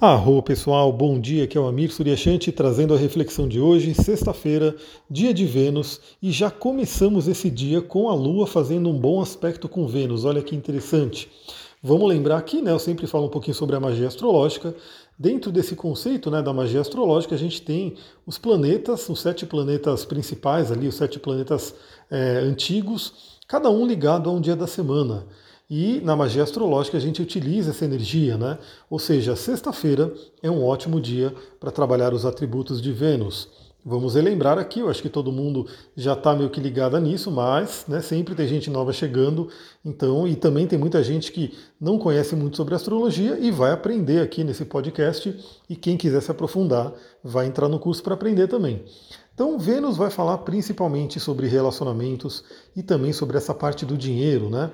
Arro pessoal, bom dia, aqui é o Amir Suryashanti trazendo a reflexão de hoje, sexta-feira, dia de Vênus, e já começamos esse dia com a Lua fazendo um bom aspecto com Vênus, olha que interessante. Vamos lembrar aqui, né, eu sempre falo um pouquinho sobre a magia astrológica, dentro desse conceito né, da magia astrológica a gente tem os planetas, os sete planetas principais ali, os sete planetas é, antigos, cada um ligado a um dia da semana. E na magia astrológica a gente utiliza essa energia, né? Ou seja, sexta-feira é um ótimo dia para trabalhar os atributos de Vênus. Vamos relembrar aqui, eu acho que todo mundo já está meio que ligada nisso, mas né, sempre tem gente nova chegando, então, e também tem muita gente que não conhece muito sobre astrologia e vai aprender aqui nesse podcast, e quem quiser se aprofundar vai entrar no curso para aprender também. Então, Vênus vai falar principalmente sobre relacionamentos e também sobre essa parte do dinheiro, né?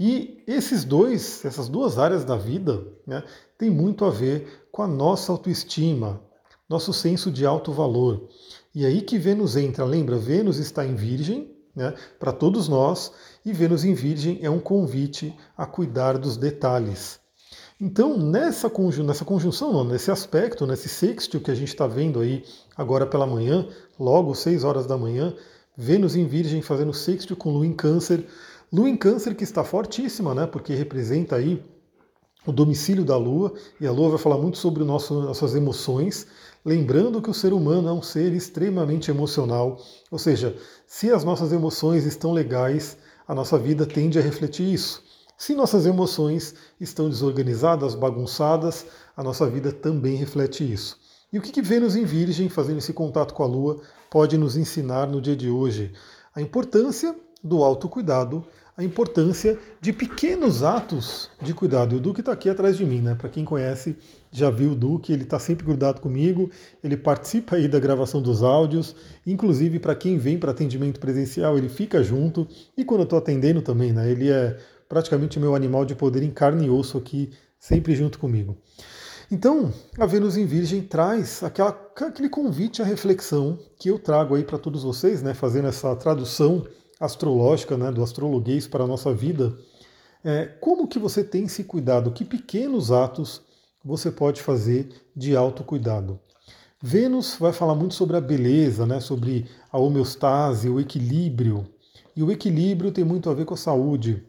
E esses dois, essas duas áreas da vida, né, tem muito a ver com a nossa autoestima, nosso senso de alto valor. E aí que Vênus entra, lembra? Vênus está em Virgem, né, para todos nós, e Vênus em Virgem é um convite a cuidar dos detalhes. Então, nessa, nessa conjunção, não, nesse aspecto, nesse sextil que a gente está vendo aí agora pela manhã, logo 6 horas da manhã, Vênus em Virgem fazendo sextil com Lua em Câncer, Lua em Câncer que está fortíssima, né? Porque representa aí o domicílio da Lua, e a Lua vai falar muito sobre o nosso, nossas emoções, lembrando que o ser humano é um ser extremamente emocional, ou seja, se as nossas emoções estão legais, a nossa vida tende a refletir isso. Se nossas emoções estão desorganizadas, bagunçadas, a nossa vida também reflete isso. E o que, que Vênus em Virgem, fazendo esse contato com a Lua, pode nos ensinar no dia de hoje? A importância do autocuidado, a importância de pequenos atos de cuidado. E o Duque está aqui atrás de mim, né? Para quem conhece, já viu o Duque, ele está sempre grudado comigo, ele participa aí da gravação dos áudios, inclusive para quem vem para atendimento presencial, ele fica junto, e quando eu estou atendendo também, né? Ele é praticamente meu animal de poder em carne e osso aqui, sempre junto comigo. Então, a Vênus em Virgem traz aquela, aquele convite à reflexão que eu trago aí para todos vocês, né, fazendo essa tradução astrológica, né, do astrologuês para a nossa vida, é, como que você tem se cuidado? Que pequenos atos você pode fazer de autocuidado? Vênus vai falar muito sobre a beleza, né, sobre a homeostase, o equilíbrio. E o equilíbrio tem muito a ver com a saúde.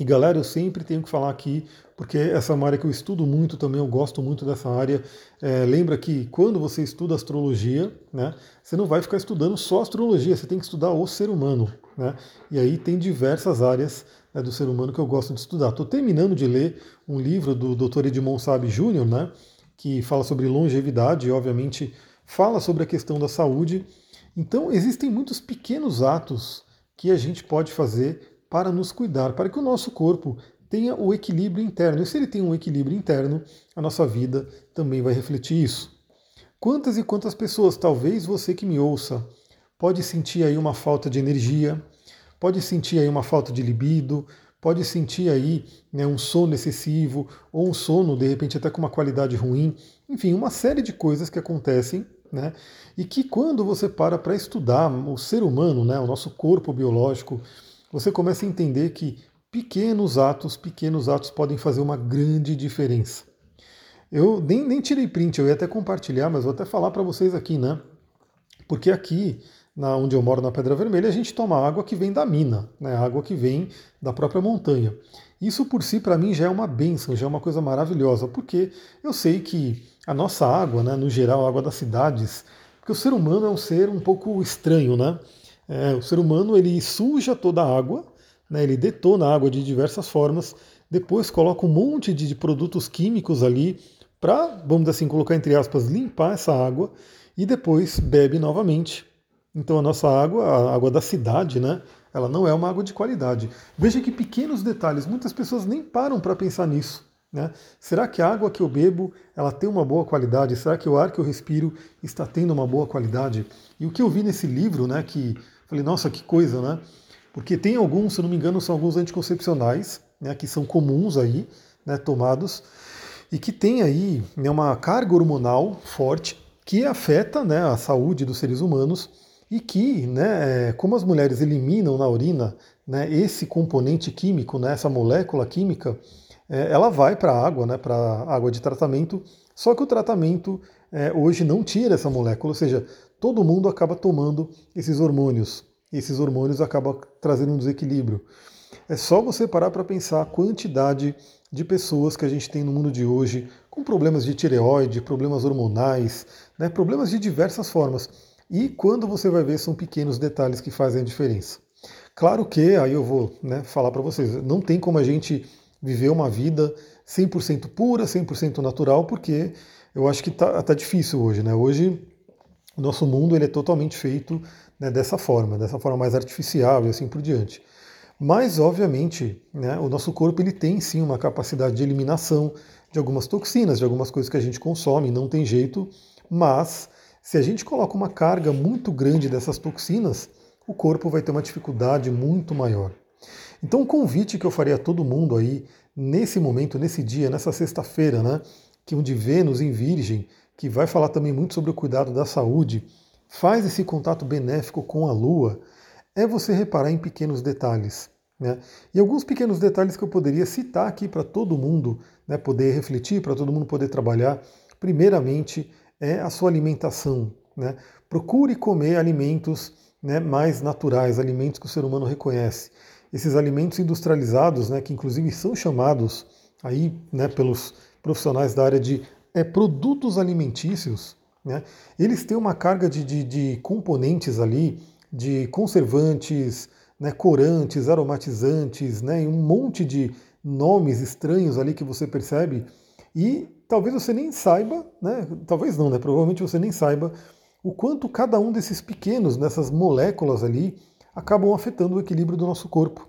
E galera, eu sempre tenho que falar aqui, porque essa é uma área que eu estudo muito também, eu gosto muito dessa área. É, lembra que quando você estuda astrologia, né, você não vai ficar estudando só astrologia, você tem que estudar o ser humano. Né? E aí tem diversas áreas né, do ser humano que eu gosto de estudar. Estou terminando de ler um livro do Dr. Edmond Sabe Jr., né, que fala sobre longevidade e, obviamente, fala sobre a questão da saúde. Então, existem muitos pequenos atos que a gente pode fazer para nos cuidar, para que o nosso corpo tenha o equilíbrio interno. E se ele tem um equilíbrio interno, a nossa vida também vai refletir isso. Quantas e quantas pessoas, talvez você que me ouça, pode sentir aí uma falta de energia, pode sentir aí uma falta de libido, pode sentir aí né, um sono excessivo ou um sono de repente até com uma qualidade ruim, enfim, uma série de coisas que acontecem, né? E que quando você para para estudar o ser humano, né, o nosso corpo biológico, você começa a entender que pequenos atos, pequenos atos podem fazer uma grande diferença. Eu nem, nem tirei print, eu ia até compartilhar, mas vou até falar para vocês aqui, né? Porque aqui, na, onde eu moro, na Pedra Vermelha, a gente toma água que vem da mina, né? água que vem da própria montanha. Isso por si, para mim, já é uma benção, já é uma coisa maravilhosa, porque eu sei que a nossa água, né, no geral, a água das cidades, porque o ser humano é um ser um pouco estranho, né? É, o ser humano ele suja toda a água, né, ele detona a água de diversas formas, depois coloca um monte de, produtos químicos ali para, vamos assim, colocar entre aspas, limpar essa água e depois bebe novamente. Então a nossa água, a água da cidade, né, ela não é uma água de qualidade. Veja que pequenos detalhes, muitas pessoas nem param para pensar nisso. Né? Será que a água que eu bebo ela tem uma boa qualidade? Será que o ar que eu respiro está tendo uma boa qualidade? E o que eu vi nesse livro, né, que Falei, nossa, que coisa, né? Porque tem alguns, se não me engano, são alguns anticoncepcionais, né, que são comuns aí, né, tomados, e que tem aí né, uma carga hormonal forte que afeta né, a saúde dos seres humanos e que, né, é, como as mulheres eliminam na urina né, esse componente químico, né, essa molécula química, é, ela vai para a água, né, para a água de tratamento, só que o tratamento é, hoje não tira essa molécula, ou seja, todo mundo acaba tomando esses hormônios. E esses hormônios acabam trazendo um desequilíbrio. É só você parar para pensar a quantidade de pessoas que a gente tem no mundo de hoje com problemas de tireoide, problemas hormonais, né, problemas de diversas formas. E quando você vai ver, são pequenos detalhes que fazem a diferença. Claro que, aí eu vou né, falar para vocês, não tem como a gente viver uma vida 100% pura, 100% natural, porque eu acho que está tá difícil hoje. Né? Hoje, o nosso mundo ele é totalmente feito né, dessa forma, dessa forma mais artificial e assim por diante. Mas, obviamente, né, o nosso corpo ele tem sim uma capacidade de eliminação de algumas toxinas, de algumas coisas que a gente consome, não tem jeito, mas se a gente coloca uma carga muito grande dessas toxinas, o corpo vai ter uma dificuldade muito maior. Então, o convite que eu faria a todo mundo aí, nesse momento, nesse dia, nessa sexta-feira, né, que um de Vênus em Virgem, que vai falar também muito sobre o cuidado da saúde, faz esse contato benéfico com a Lua, é você reparar em pequenos detalhes. Né? E alguns pequenos detalhes que eu poderia citar aqui para todo mundo né, poder refletir, para todo mundo poder trabalhar. Primeiramente, é a sua alimentação. Né? Procure comer alimentos né, mais naturais, alimentos que o ser humano reconhece. Esses alimentos industrializados, né, que inclusive são chamados aí né, pelos profissionais da área de é, produtos alimentícios, né, eles têm uma carga de, de, de componentes ali, de conservantes, né, corantes, aromatizantes, né, um monte de nomes estranhos ali que você percebe e talvez você nem saiba, né, talvez não, né, provavelmente você nem saiba o quanto cada um desses pequenos, dessas moléculas ali, acabam afetando o equilíbrio do nosso corpo.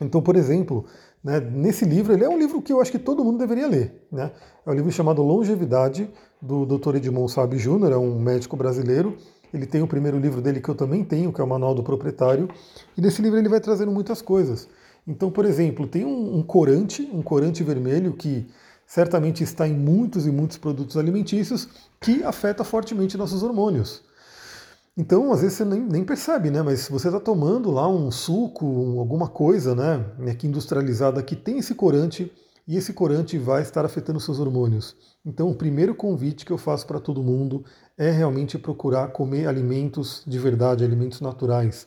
Então, por exemplo, né, nesse livro, ele é um livro que eu acho que todo mundo deveria ler. Né? É um livro chamado Longevidade, do Dr. Edmond Sabe Júnior, é um médico brasileiro, ele tem o primeiro livro dele que eu também tenho, que é o Manual do Proprietário, e nesse livro ele vai trazendo muitas coisas. Então, por exemplo, tem um, um corante, um corante vermelho que certamente está em muitos e muitos produtos alimentícios que afeta fortemente nossos hormônios. Então, às vezes você nem, nem percebe, né? Mas se você está tomando lá um suco, um, alguma coisa, né, que industrializada que tem esse corante, e esse corante vai estar afetando seus hormônios. Então, o primeiro convite que eu faço para todo mundo é realmente procurar comer alimentos de verdade, alimentos naturais.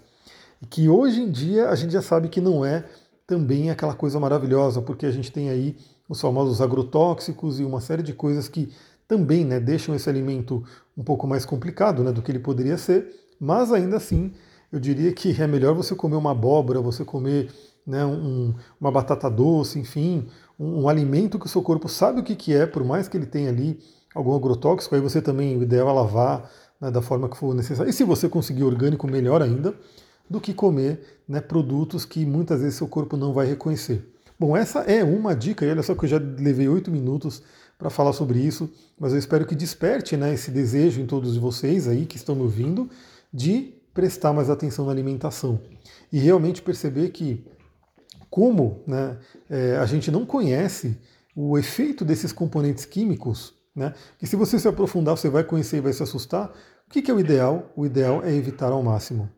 Que hoje em dia a gente já sabe que não é também aquela coisa maravilhosa, porque a gente tem aí os famosos agrotóxicos e uma série de coisas que também né, deixam esse alimento um pouco mais complicado né, do que ele poderia ser, mas ainda assim eu diria que é melhor você comer uma abóbora, você comer né, um, uma batata doce, enfim, um, um, alimento que o seu corpo sabe o que, que é, por mais que ele tenha ali algum agrotóxico, aí você também, o ideal é lavar né, da forma que for necessário. E se você conseguir orgânico, melhor ainda, do que comer né, produtos que muitas vezes seu corpo não vai reconhecer. Bom, essa é uma dica, e olha só que eu já levei oito minutos para falar sobre isso, mas eu espero que desperte né, esse desejo em todos vocês aí que estão me ouvindo de prestar mais atenção na alimentação e realmente perceber que como né, é, a gente não conhece o efeito desses componentes químicos, né, que se você se aprofundar você vai conhecer e vai se assustar, o que, que é o ideal? O ideal é evitar ao máximo.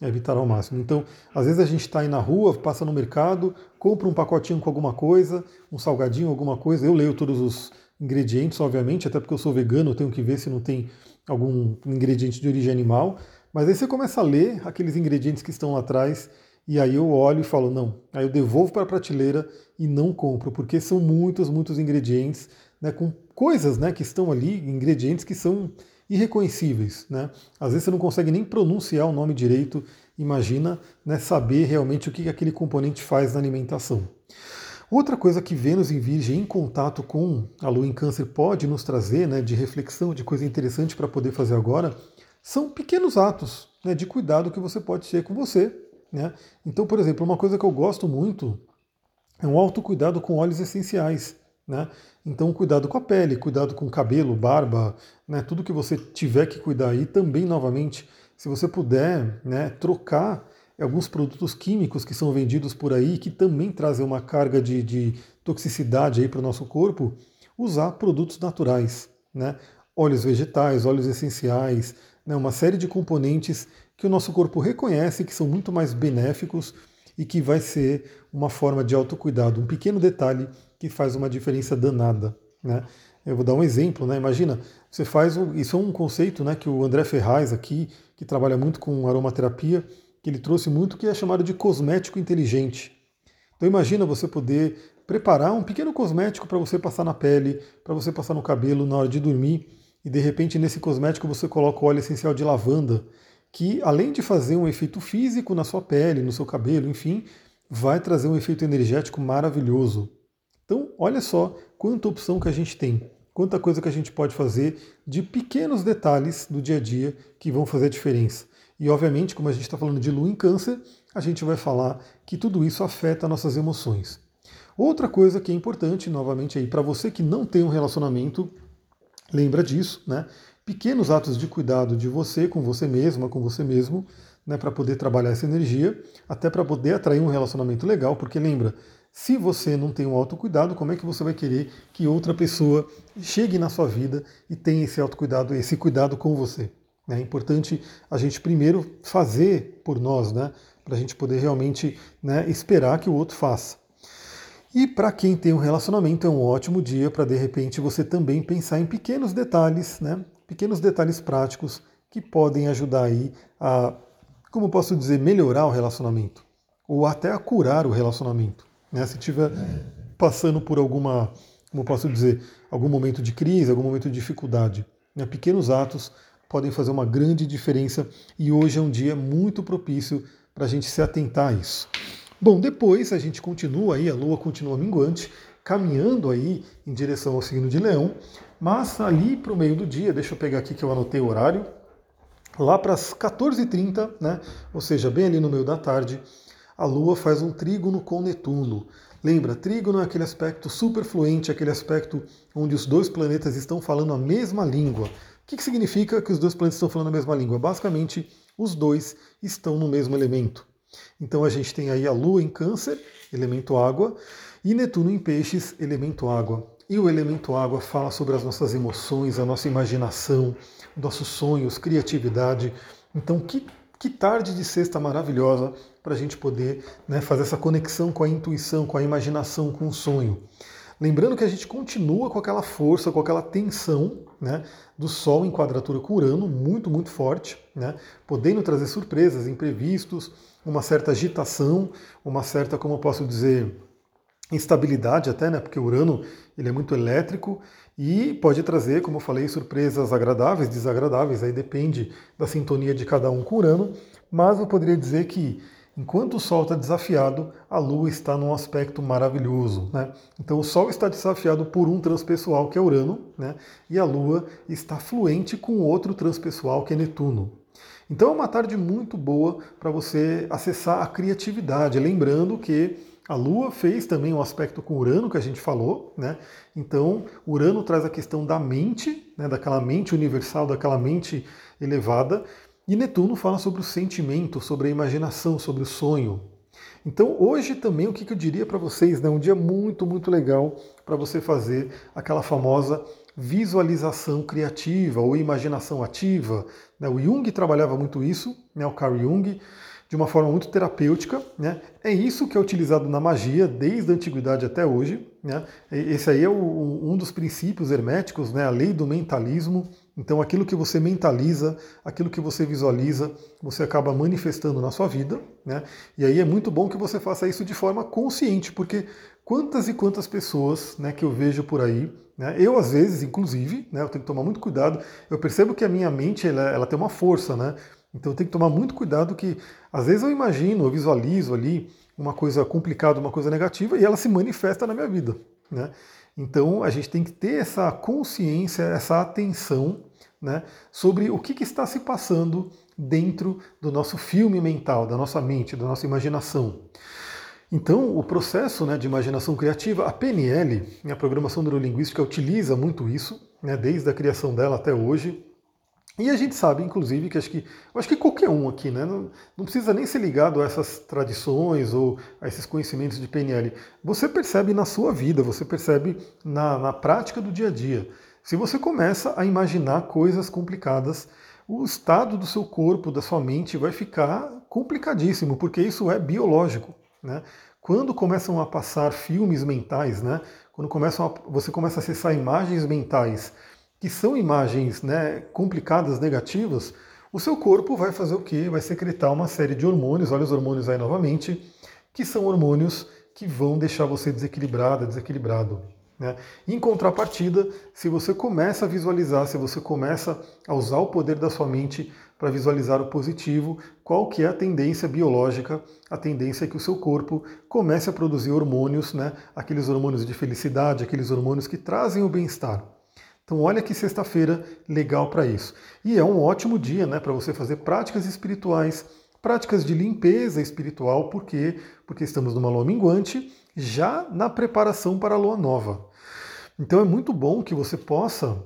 É evitar ao máximo. Então, às vezes a gente está aí na rua, passa no mercado, compra um pacotinho com alguma coisa, um salgadinho, alguma coisa. Eu leio todos os ingredientes, obviamente, até porque eu sou vegano, eu tenho que ver se não tem algum ingrediente de origem animal. Mas aí você começa a ler aqueles ingredientes que estão lá atrás e aí eu olho e falo, não. Aí eu devolvo para a prateleira e não compro, porque são muitos, muitos ingredientes, né, com coisas né, que estão ali, ingredientes que são irreconhecíveis. Né? Às vezes você não consegue nem pronunciar o nome direito, imagina né, saber realmente o que aquele componente faz na alimentação. Outra coisa que Vênus em Virgem, em contato com a Lua em Câncer, pode nos trazer né, de reflexão, de coisa interessante para poder fazer agora, são pequenos atos né, de cuidado que você pode ter com você né? Então, por exemplo, uma coisa que eu gosto muito é um autocuidado com óleos essenciais. Né? Então, cuidado com a pele, cuidado com o cabelo, barba, né? tudo que você tiver que cuidar aí. Também, novamente, se você puder né, trocar alguns produtos químicos que são vendidos por aí, que também trazem uma carga de, de toxicidade para o nosso corpo, usar produtos naturais. Né? Óleos vegetais, óleos essenciais, né? uma série de componentes que o nosso corpo reconhece que são muito mais benéficos e que vai ser uma forma de autocuidado, um pequeno detalhe que faz uma diferença danada. Né? Eu vou dar um exemplo, né? Imagina, você faz isso é um conceito, né, que o André Ferraz aqui, que trabalha muito com aromaterapia, ele trouxe muito que é chamado de cosmético inteligente. Então imagina você poder preparar um pequeno cosmético para você passar na pele, para você passar no cabelo na hora de dormir, e de repente nesse cosmético você coloca óleo essencial de lavanda, que além de fazer um efeito físico na sua pele, no seu cabelo, enfim, vai trazer um efeito energético maravilhoso. Então, olha só quanta opção que a gente tem, quanta coisa que a gente pode fazer de pequenos detalhes do dia a dia que vão fazer a diferença. E, obviamente, como a gente está falando de lua em câncer, a gente vai falar que tudo isso afeta nossas emoções. Outra coisa que é importante, novamente aí, para você que não tem um relacionamento, lembra disso, né? Pequenos atos de cuidado de você com você mesma, com você mesmo, né, para poder trabalhar essa energia, até para poder atrair um relacionamento legal, porque lembra, se você não tem um autocuidado, como é que você vai querer que outra pessoa chegue na sua vida e tenha esse autocuidado, esse cuidado com você? É importante a gente primeiro fazer por nós, né? Para a gente poder realmente né, esperar que o outro faça. E para quem tem um relacionamento é um ótimo dia para de repente você também pensar em pequenos detalhes, né? Pequenos detalhes práticos que podem ajudar aí a como posso dizer, melhorar o relacionamento, ou até a curar o relacionamento. Né? Se estiver passando por alguma, como posso dizer, algum momento de crise, algum momento de dificuldade, né? pequenos atos podem fazer uma grande diferença e hoje é um dia muito propício para a gente se atentar a isso. Bom, depois a gente continua aí, a Lua continua minguante, caminhando aí em direção ao signo de Leão, mas ali para o meio do dia, deixa eu pegar aqui que eu anotei o horário, lá para as 14h30, né, ou seja, bem ali no meio da tarde, a Lua faz um trígono com Netuno. Lembra, trígono é aquele aspecto superfluente, aquele aspecto onde os dois planetas estão falando a mesma língua. O que, que significa que os dois planetas estão falando a mesma língua? Basicamente, os dois estão no mesmo elemento. Então a gente tem aí a Lua em Câncer, elemento água, e Netuno em Peixes, elemento água. E o elemento água fala sobre as nossas emoções, a nossa imaginação, nossos sonhos, criatividade. Então, que, que tarde de sexta maravilhosa para a gente poder né, fazer essa conexão com a intuição, com a imaginação, com o sonho. Lembrando que a gente continua com aquela força, com aquela tensão né, do Sol em quadratura com Urano, muito, muito forte, né, podendo trazer surpresas, imprevistos, uma certa agitação, uma certa, como eu posso dizer, instabilidade até, né? Porque Urano ele é muito elétrico e pode trazer, como eu falei, surpresas agradáveis, desagradáveis, aí depende da sintonia de cada um com Urano, mas eu poderia dizer que enquanto o Sol está desafiado, a Lua está num aspecto maravilhoso. Né? Então o Sol está desafiado por um transpessoal que é Urano, né? e a Lua está fluente com outro transpessoal que é Netuno. Então é uma tarde muito boa para você acessar a criatividade, lembrando que a Lua fez também um aspecto com Urano que a gente falou, né? Então, Urano traz a questão da mente, né? daquela mente universal, daquela mente elevada, e Netuno fala sobre o sentimento, sobre a imaginação, sobre o sonho. Então, hoje também o que eu diria para vocês, né? Um dia muito, muito legal para você fazer aquela famosa visualização criativa ou imaginação ativa. Né? O Jung trabalhava muito isso, né? o Carl Jung de uma forma muito terapêutica. Né? É isso que é utilizado na magia desde a antiguidade até hoje. Né? Esse aí é o, um dos princípios herméticos, né? a lei do mentalismo. Então, aquilo que você mentaliza, aquilo que você visualiza, você acaba manifestando na sua vida. Né? E aí é muito bom que você faça isso de forma consciente, porque quantas e quantas pessoas né, que eu vejo por aí, né, eu às vezes, inclusive, né, eu tenho que tomar muito cuidado, eu percebo que a minha mente ela, ela tem uma força, né? Então tem que tomar muito cuidado que às vezes eu imagino, eu visualizo ali uma coisa complicada, uma coisa negativa e ela se manifesta na minha vida. Né? Então a gente tem que ter essa consciência, essa atenção né, sobre o que, que está se passando dentro do nosso filme mental, da nossa mente, da nossa imaginação. Então, o processo né, de imaginação criativa, a PNL, a programação neurolinguística, utiliza muito isso, né, desde a criação dela até hoje. E a gente sabe, inclusive, que acho que acho que qualquer um aqui, né, não, não, precisa nem ser ligado a essas tradições ou a esses conhecimentos de PNL. Você percebe na sua vida, você percebe na, na prática do dia a dia. Se você começa a imaginar coisas complicadas, o estado do seu corpo, da sua mente vai ficar complicadíssimo, porque isso é biológico. Né? Quando começam a passar filmes mentais, né, quando começa a, você começa a acessar imagens mentais que são imagens né, complicadas, negativas, o seu corpo vai fazer o quê? Vai secretar uma série de hormônios, olha os hormônios aí novamente, que são hormônios que vão deixar você desequilibrada, desequilibrado. Né? Em contrapartida, se você começa a visualizar, se você começa a usar o poder da sua mente para visualizar o positivo, qual que é a tendência biológica? A tendência é que o seu corpo comece a produzir hormônios, né? aqueles hormônios de felicidade, aqueles hormônios que trazem o bem-estar. Então olha que sexta-feira legal para isso. E é um ótimo dia né, para você fazer práticas espirituais, práticas de limpeza espiritual, por quê? Porque estamos numa lua minguante, já na preparação para a lua nova. Então é muito bom que você possa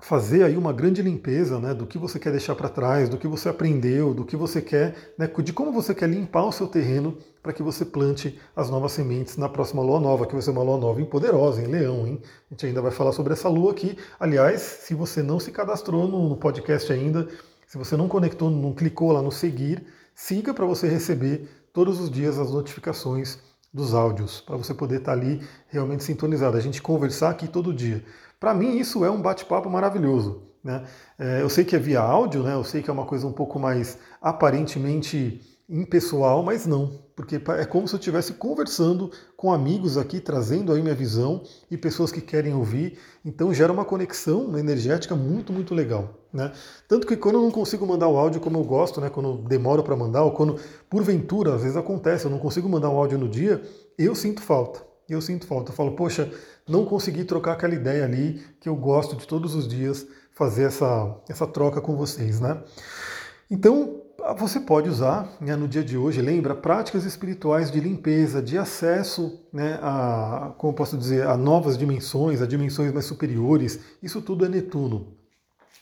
fazer aí uma grande limpeza né, do que você quer deixar para trás, do que você aprendeu, do que você quer, né, de como você quer limpar o seu terreno para que você plante as novas sementes na próxima lua nova, que vai ser uma lua nova em poderosa, em leão, hein? A gente ainda vai falar sobre essa lua aqui. Aliás, se você não se cadastrou no, no podcast ainda, se você não conectou, não clicou lá no seguir, siga para você receber todos os dias as notificações dos áudios, para você poder estar tá ali realmente sintonizado, a gente conversar aqui todo dia. Para mim, isso é um bate-papo maravilhoso. Né? É, eu sei que é via áudio, né? eu sei que é uma coisa um pouco mais aparentemente impessoal, mas não, porque é como se eu estivesse conversando com amigos aqui, trazendo aí minha visão e pessoas que querem ouvir, então gera uma conexão energética muito, muito legal. Né? Tanto que quando eu não consigo mandar o áudio como eu gosto, né, quando eu demoro para mandar, ou quando porventura, às vezes acontece, eu não consigo mandar um áudio no dia, eu sinto falta. Eu sinto falta. Eu falo, poxa, não consegui trocar aquela ideia ali que eu gosto de todos os dias fazer essa, essa troca com vocês, né? Então, você pode usar né, no dia de hoje, lembra, práticas espirituais de limpeza, de acesso né, a, como posso dizer, a novas dimensões, a dimensões mais superiores. Isso tudo é Netuno.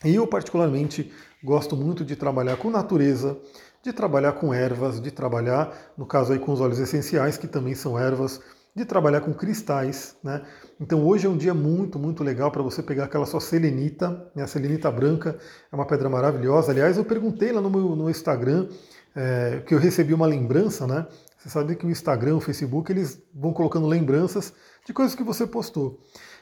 E eu, particularmente, gosto muito de trabalhar com natureza, de trabalhar com ervas, de trabalhar, no caso aí, com os óleos essenciais, que também são ervas, de trabalhar com cristais. Né? Então hoje é um dia muito, muito legal para você pegar aquela sua selenita, né? a selenita branca é uma pedra maravilhosa. Aliás, eu perguntei lá no meu no Instagram, é, que eu recebi uma lembrança, né? Você sabe que o Instagram, o Facebook, eles vão colocando lembranças de coisas que você postou.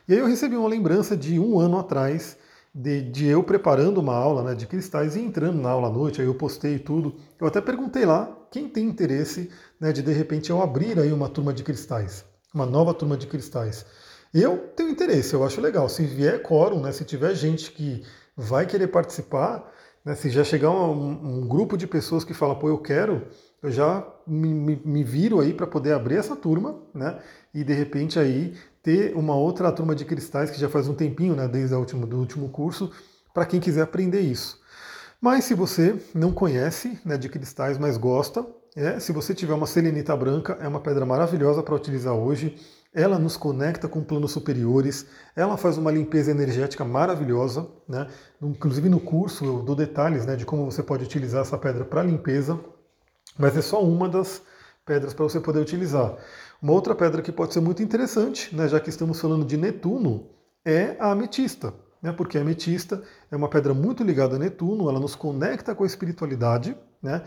E aí eu recebi uma lembrança de um ano atrás, de, de, eu preparando uma aula né, de cristais e entrando na aula à noite, aí eu postei tudo. Eu até perguntei lá quem tem interesse né, de de repente eu abrir aí uma turma de cristais, uma nova turma de cristais. Eu tenho interesse, eu acho legal. Se vier quórum, né, se tiver gente que vai querer participar, né, se já chegar um, um, grupo de pessoas que fala, pô, eu quero, eu já me, me, me viro aí para poder abrir essa turma, né? E de repente aí ter uma outra turma de cristais que já faz um tempinho, né, desde o último, do último curso, para quem quiser aprender isso. Mas se você não conhece né, de cristais, mas gosta, é, se você tiver uma selenita branca, é uma pedra maravilhosa para utilizar hoje. Ela nos conecta com planos superiores, ela faz uma limpeza energética maravilhosa. Né? Inclusive no curso eu dou detalhes né, de como você pode utilizar essa pedra para limpeza, mas é só uma das pedras para você poder utilizar. Uma outra pedra que pode ser muito interessante, né, já que estamos falando de Netuno, é a ametista. Né, porque a ametista é uma pedra muito ligada a Netuno, ela nos conecta com a espiritualidade. Né,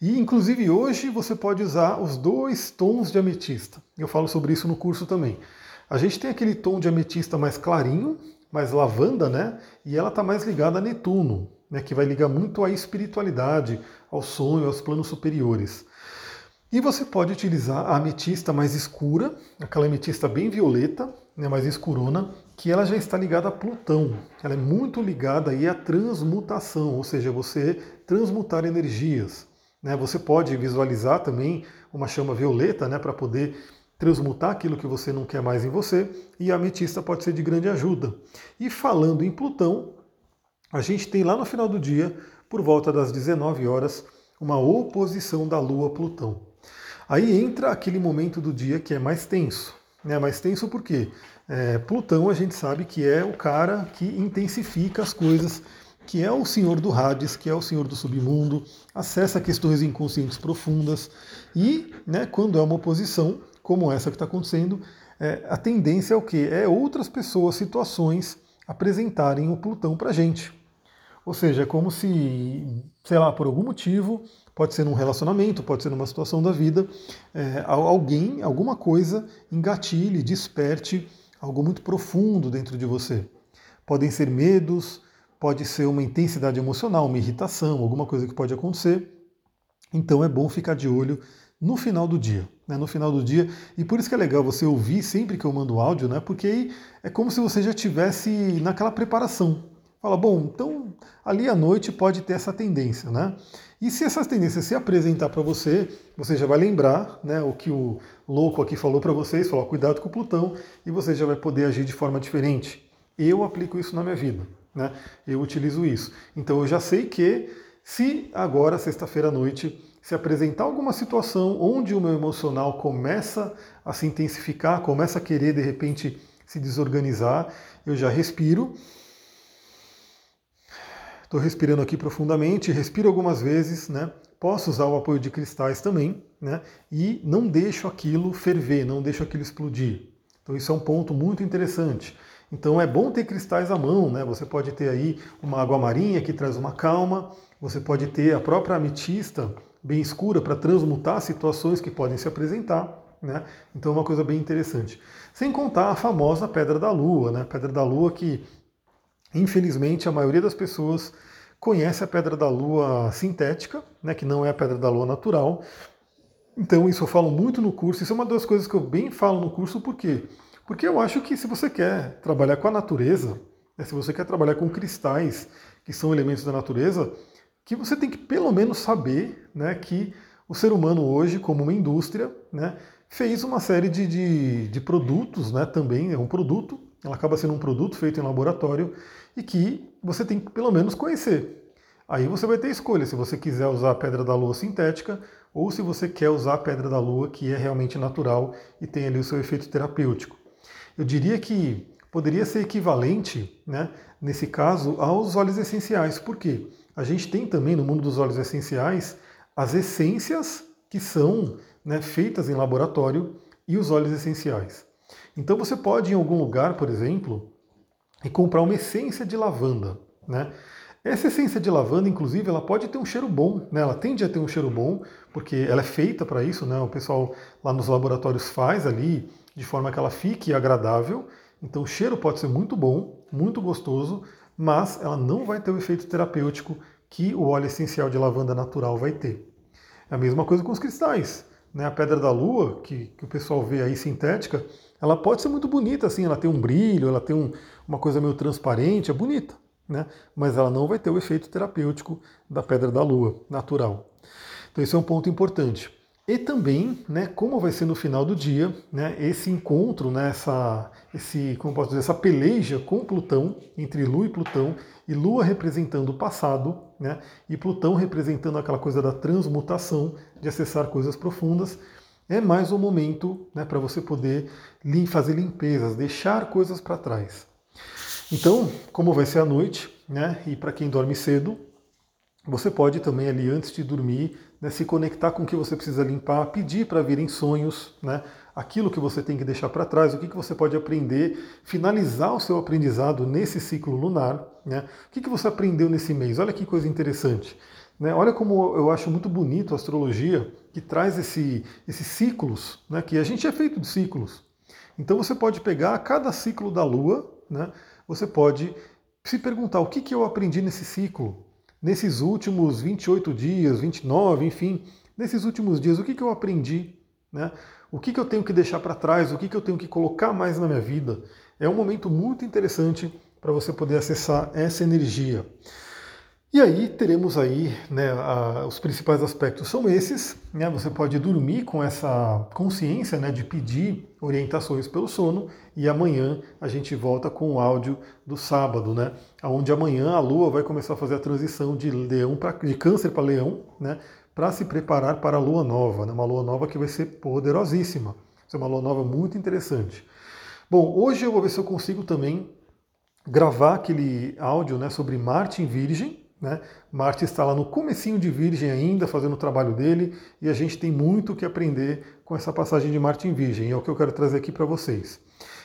e inclusive hoje você pode usar os dois tons de ametista. Eu falo sobre isso no curso também. A gente tem aquele tom de ametista mais clarinho, mais lavanda, né? E ela está mais ligada a Netuno, né? Que vai ligar muito à espiritualidade, ao sonho, aos planos superiores. E você pode utilizar a ametista mais escura, aquela ametista bem violeta, né, mais escurona, que ela já está ligada a Plutão. Ela é muito ligada aí à transmutação, ou seja, você transmutar energias. Né? Você pode visualizar também uma chama violeta né, para poder transmutar aquilo que você não quer mais em você, e a ametista pode ser de grande ajuda. E falando em Plutão, a gente tem lá no final do dia, por volta das 19 horas, uma oposição da Lua a Plutão. Aí entra aquele momento do dia que é mais tenso. Né? Mais tenso porque é, Plutão a gente sabe que é o cara que intensifica as coisas, que é o senhor do Hades, que é o senhor do submundo, acessa questões inconscientes profundas. E né, quando é uma oposição, como essa que está acontecendo, é, a tendência é o quê? É outras pessoas, situações apresentarem o Plutão para gente. Ou seja, é como se, sei lá, por algum motivo, Pode ser num relacionamento, pode ser numa situação da vida, é, alguém, alguma coisa engatilhe, desperte algo muito profundo dentro de você. Podem ser medos, pode ser uma intensidade emocional, uma irritação, alguma coisa que pode acontecer. Então é bom ficar de olho no final do dia, né? No final do dia, e por isso que é legal você ouvir sempre que eu mando áudio, né? Porque aí é como se você já tivesse naquela preparação. Fala, bom, então ali à noite pode ter essa tendência, né? E se essa tendência se apresentar para você, você já vai lembrar, né, o que o louco aqui falou para vocês, falou, cuidado com o Plutão, e você já vai poder agir de forma diferente. Eu aplico isso na minha vida, né? Eu utilizo isso. Então eu já sei que se agora, sexta-feira à noite, se apresentar alguma situação onde o meu emocional começa a se intensificar, começa a querer de repente se desorganizar, eu já respiro. Estou respirando aqui profundamente, respiro algumas vezes, né? Posso usar o apoio de cristais também, né? E não deixo aquilo ferver, não deixo aquilo explodir. Então isso é um ponto muito interessante. Então é bom ter cristais à mão, né? Você pode ter aí uma água marinha que traz uma calma, você pode ter a própria ametista bem escura para transmutar situações que podem se apresentar. Né? Então é uma coisa bem interessante. Sem contar a famosa Pedra da Lua, né? Pedra da Lua que, infelizmente, a maioria das pessoas conhece a Pedra da Lua sintética, né? que não é a Pedra da Lua natural. Então isso eu falo muito no curso, isso é uma das coisas que eu bem falo no curso, por quê? Porque eu acho que se você quer trabalhar com a natureza, né? se você quer trabalhar com cristais, que são elementos da natureza, que você tem que pelo menos saber né, que o ser humano hoje, como uma indústria, né, fez uma série de, de, de produtos, né, também é um produto, ela acaba sendo um produto feito em laboratório e que você tem que pelo menos conhecer. Aí você vai ter escolha se você quiser usar a pedra da lua sintética ou se você quer usar a pedra da lua que é realmente natural e tem ali o seu efeito terapêutico. Eu diria que poderia ser equivalente, né, nesse caso, aos óleos essenciais. Por quê? a gente tem também no mundo dos óleos essenciais as essências que são né, feitas em laboratório e os óleos essenciais. Então você pode ir em algum lugar, por exemplo, e comprar uma essência de lavanda. Né? Essa essência de lavanda, inclusive, ela pode ter um cheiro bom, né? ela tende a ter um cheiro bom, porque ela é feita para isso, né? o pessoal lá nos laboratórios faz ali de forma que ela fique agradável. Então o cheiro pode ser muito bom, muito gostoso, mas ela não vai ter o efeito terapêutico que o óleo essencial de lavanda natural vai ter. É a mesma coisa com os cristais. Né? A pedra da lua, que, que o pessoal vê aí sintética, ela pode ser muito bonita, assim, ela tem um brilho, ela tem um, uma coisa meio transparente, é bonita, né? mas ela não vai ter o efeito terapêutico da pedra da lua natural. Então esse é um ponto importante. E também, né, como vai ser no final do dia, né, esse encontro, né, essa, esse, como posso dizer, essa peleja com Plutão, entre Lua e Plutão, e Lua representando o passado, né, e Plutão representando aquela coisa da transmutação, de acessar coisas profundas, é mais um momento né, para você poder fazer limpezas, deixar coisas para trás. Então, como vai ser a noite, né, e para quem dorme cedo, você pode também ali antes de dormir né, se conectar com o que você precisa limpar, pedir para virem sonhos, né, aquilo que você tem que deixar para trás, o que, que você pode aprender, finalizar o seu aprendizado nesse ciclo lunar. Né, o que, que você aprendeu nesse mês? Olha que coisa interessante. Né, olha como eu acho muito bonito a astrologia, que traz esse, esses ciclos, né, que a gente é feito de ciclos. Então você pode pegar cada ciclo da Lua, né, você pode se perguntar o que, que eu aprendi nesse ciclo, nesses últimos 28 dias, 29, enfim, nesses últimos dias, o que, que eu aprendi? Né? O que, que eu tenho que deixar para trás? O que, que eu tenho que colocar mais na minha vida? É um momento muito interessante para você poder acessar essa energia. E aí teremos aí, né, a, os principais aspectos são esses, né, você pode dormir com essa consciência né, de pedir orientações pelo sono e amanhã a gente volta com o áudio do sábado, né, onde amanhã a Lua vai começar a fazer a transição de leão pra, de câncer para leão, né, para se preparar para a Lua nova, né, uma Lua nova que vai ser poderosíssima, vai ser uma Lua nova muito interessante. Bom, hoje eu vou ver se eu consigo também gravar aquele áudio né, sobre Marte em Virgem, né? Marte está lá no comecinho de Virgem ainda, fazendo o trabalho dele, e a gente tem muito o que aprender com essa passagem de Marte em Virgem, é o que eu quero trazer aqui para vocês.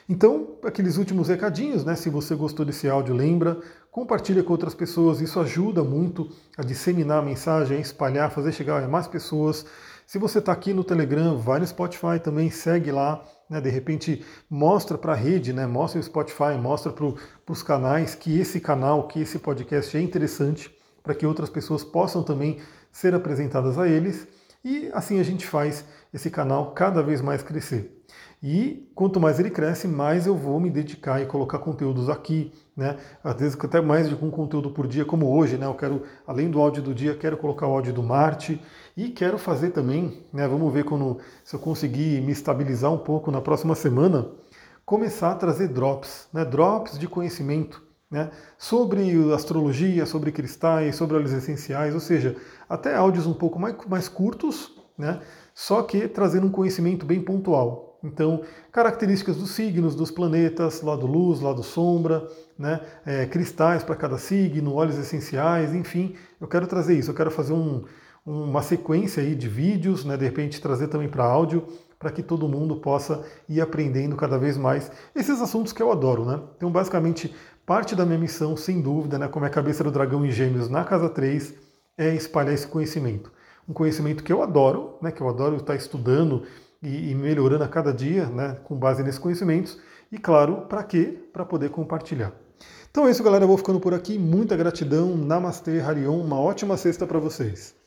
Então, aqueles últimos recadinhos, né? Se você gostou desse áudio, lembra, compartilha com outras pessoas, isso ajuda muito a disseminar a mensagem, a espalhar, fazer chegar a mais pessoas. Se você está aqui no Telegram, vai no Spotify também, segue lá, né? de repente mostra para a rede, né? mostra o Spotify, mostra para os canais que esse canal, que esse podcast é interessante para que outras pessoas possam também ser apresentadas a eles. E assim a gente faz esse canal cada vez mais crescer. E quanto mais ele cresce, mais eu vou me dedicar e colocar conteúdos aqui, né? Às vezes até mais de um conteúdo por dia, como hoje, né? Eu quero, além do áudio do dia, quero colocar o áudio do Marte e quero fazer também, né? Vamos ver quando se eu conseguir me estabilizar um pouco na próxima semana, começar a trazer drops, né? Drops de conhecimento. Né, sobre astrologia, sobre cristais, sobre óleos essenciais, ou seja, até áudios um pouco mais, mais curtos, né, só que trazendo um conhecimento bem pontual. Então, características dos signos, dos planetas, lado luz, lado sombra, né? É, cristais para cada signo, óleos essenciais, enfim, eu quero trazer isso. Eu quero fazer um, uma sequência aí de vídeos, né? de repente trazer também para áudio, para que todo mundo possa ir aprendendo cada vez mais esses assuntos que eu adoro. Né? Então, basicamente, parte da minha missão, sem dúvida, né? como é a cabeça do dragão em gêmeos na casa 3, é espalhar esse conhecimento. Um conhecimento que eu adoro, né? que eu adoro estar estudando e, melhorando a cada dia, né, com base nesses conhecimentos. E claro, para quê? Para poder compartilhar. Então é isso, galera. Eu vou ficando por aqui. Muita gratidão. Namastê, Harion. Uma ótima sexta para vocês.